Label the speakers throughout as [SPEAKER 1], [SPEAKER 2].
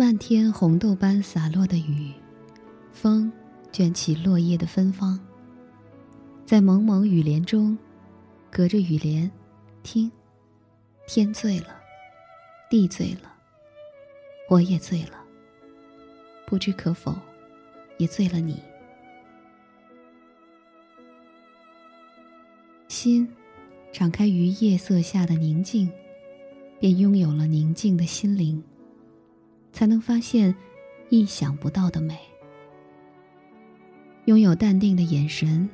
[SPEAKER 1] 漫天红豆般洒落的雨，风卷起落叶的芬芳。在蒙蒙雨帘中，隔着雨帘，听，天醉了，地醉了，我也醉了。不知可否，也醉了你。心，敞开于夜色下的宁静，便拥有了宁静的心灵。才能发现意想不到的美。拥有淡定的眼神，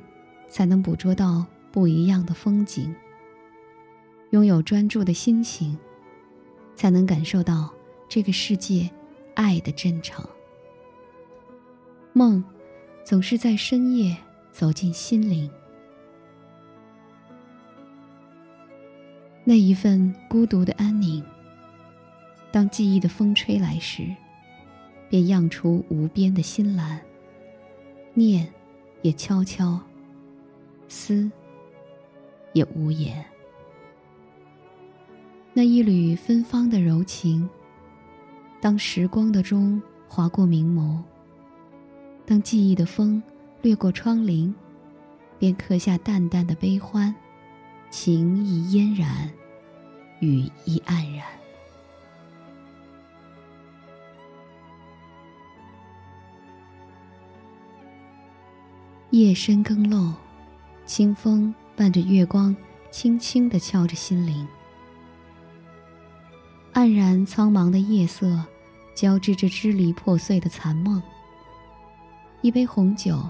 [SPEAKER 1] 才能捕捉到不一样的风景。拥有专注的心情，才能感受到这个世界爱的真诚。梦，总是在深夜走进心灵。那一份孤独的安宁。当记忆的风吹来时，便漾出无边的心蓝。念，也悄悄；思，也无言。那一缕芬芳的柔情，当时光的钟划过明眸，当记忆的风掠过窗棂，便刻下淡淡的悲欢，情意嫣然，语意黯然。夜深更漏，清风伴着月光，轻轻地敲着心灵。黯然苍茫的夜色，交织着支离破碎的残梦。一杯红酒，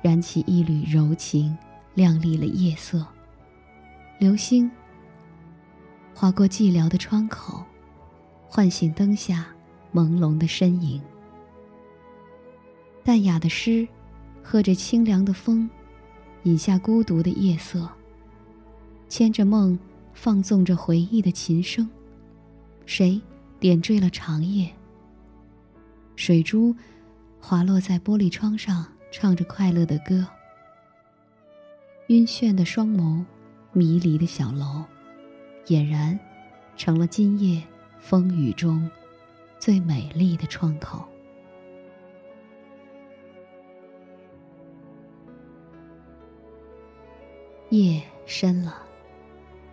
[SPEAKER 1] 燃起一缕柔情，亮丽了夜色。流星划过寂寥的窗口，唤醒灯下朦胧的身影。淡雅的诗。喝着清凉的风，饮下孤独的夜色。牵着梦，放纵着回忆的琴声。谁点缀了长夜？水珠滑落在玻璃窗上，唱着快乐的歌。晕眩的双眸，迷离的小楼，俨然成了今夜风雨中最美丽的窗口。夜深了，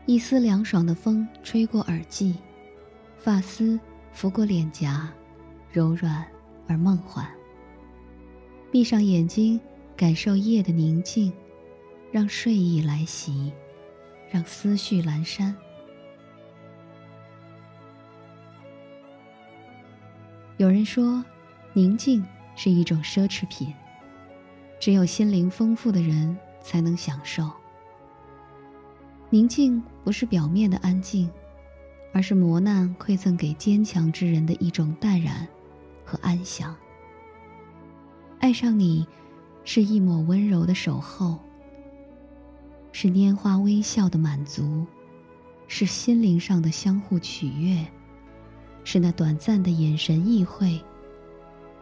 [SPEAKER 1] 一丝凉爽的风吹过耳际，发丝拂过脸颊，柔软而梦幻。闭上眼睛，感受夜的宁静，让睡意来袭，让思绪阑珊。有人说，宁静是一种奢侈品，只有心灵丰富的人才能享受。宁静不是表面的安静，而是磨难馈赠给坚强之人的一种淡然和安详。爱上你，是一抹温柔的守候，是拈花微笑的满足，是心灵上的相互取悦，是那短暂的眼神意会，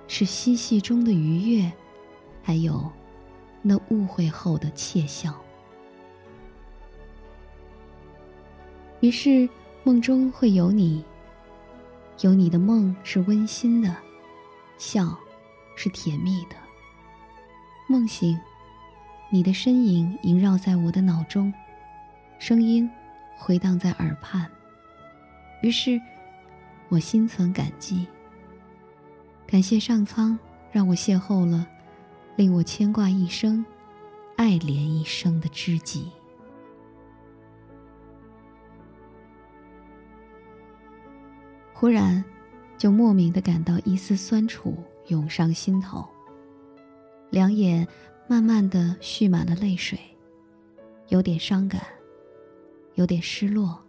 [SPEAKER 1] 是嬉戏中的愉悦，还有那误会后的窃笑。于是，梦中会有你。有你的梦是温馨的，笑是甜蜜的。梦醒，你的身影萦绕在我的脑中，声音回荡在耳畔。于是，我心存感激。感谢上苍，让我邂逅了令我牵挂一生、爱恋一生的知己。忽然，就莫名的感到一丝酸楚涌上心头。两眼慢慢的蓄满了泪水，有点伤感，有点失落，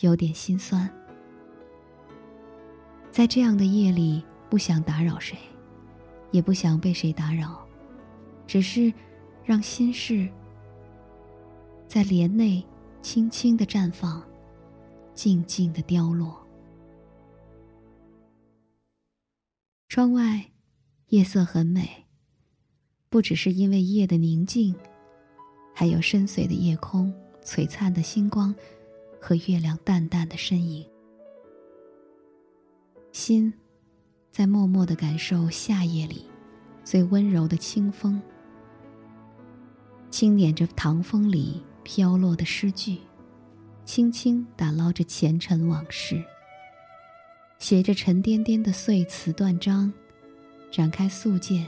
[SPEAKER 1] 有点心酸。在这样的夜里，不想打扰谁，也不想被谁打扰，只是让心事在帘内轻轻的绽放，静静的凋落。窗外，夜色很美，不只是因为夜的宁静，还有深邃的夜空、璀璨的星光和月亮淡淡的身影。心在默默的感受夏夜里最温柔的清风，轻捻着唐风里飘落的诗句，轻轻打捞着前尘往事，写着沉甸甸的碎词断章，展开素笺，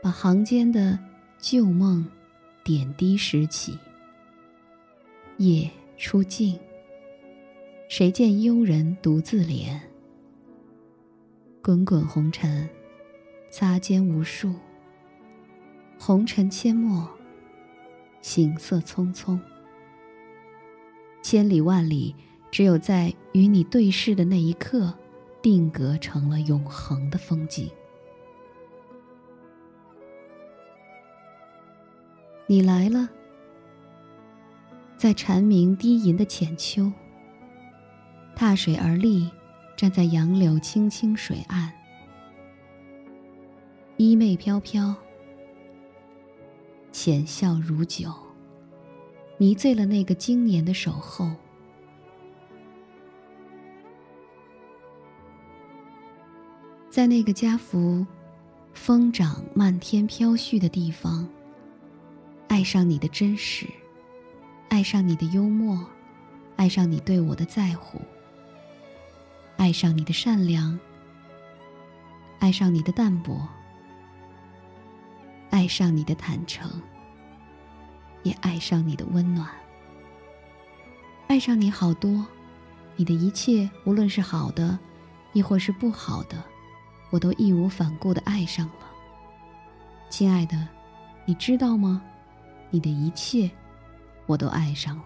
[SPEAKER 1] 把行间的旧梦点滴拾起。夜初静。谁见幽人独自怜？滚滚红尘，擦肩无数。红尘阡陌，行色匆匆。千里万里，只有在与你对视的那一刻，定格成了永恒的风景。你来了，在蝉鸣低吟的浅秋。踏水而立，站在杨柳青青水岸，衣袂飘飘，浅笑如酒，迷醉了那个经年的守候。在那个家福风长漫天飘絮的地方，爱上你的真实，爱上你的幽默，爱上你对我的在乎。爱上你的善良，爱上你的淡泊，爱上你的坦诚，也爱上你的温暖。爱上你好多，你的一切，无论是好的，亦或是不好的，我都义无反顾的爱上了。亲爱的，你知道吗？你的一切，我都爱上了。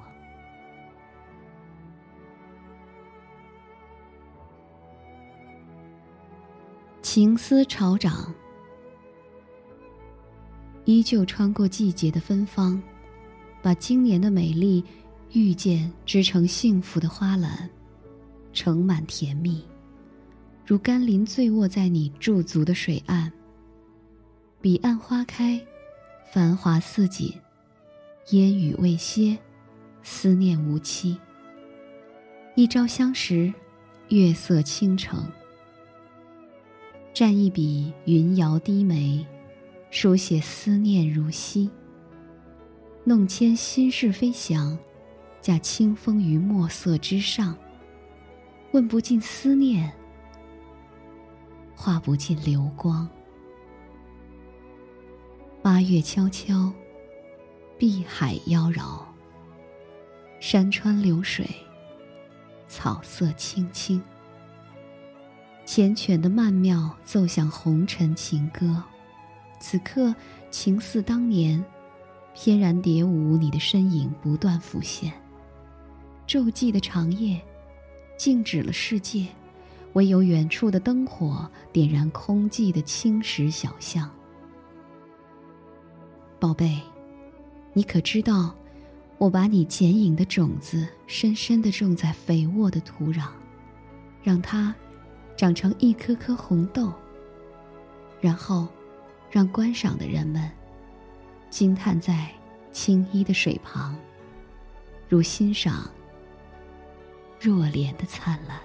[SPEAKER 1] 情思潮涨，依旧穿过季节的芬芳，把今年的美丽遇见织成幸福的花篮，盛满甜蜜，如甘霖醉卧在你驻足的水岸。彼岸花开，繁华似锦，烟雨未歇，思念无期。一朝相识，月色倾城。蘸一笔云摇低眉，书写思念如昔。弄牵心事飞翔，驾清风于墨色之上。问不尽思念，画不尽流光。八月悄悄，碧海妖娆。山川流水，草色青青。缱绻的曼妙奏响红尘情歌，此刻情似当年，翩然蝶舞，你的身影不断浮现。昼寂的长夜，静止了世界，唯有远处的灯火点燃空寂的青石小巷。宝贝，你可知道，我把你剪影的种子深深的种在肥沃的土壤，让它。长成一颗颗红豆，然后，让观赏的人们惊叹在青衣的水旁，如欣赏若莲的灿烂。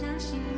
[SPEAKER 2] 相信。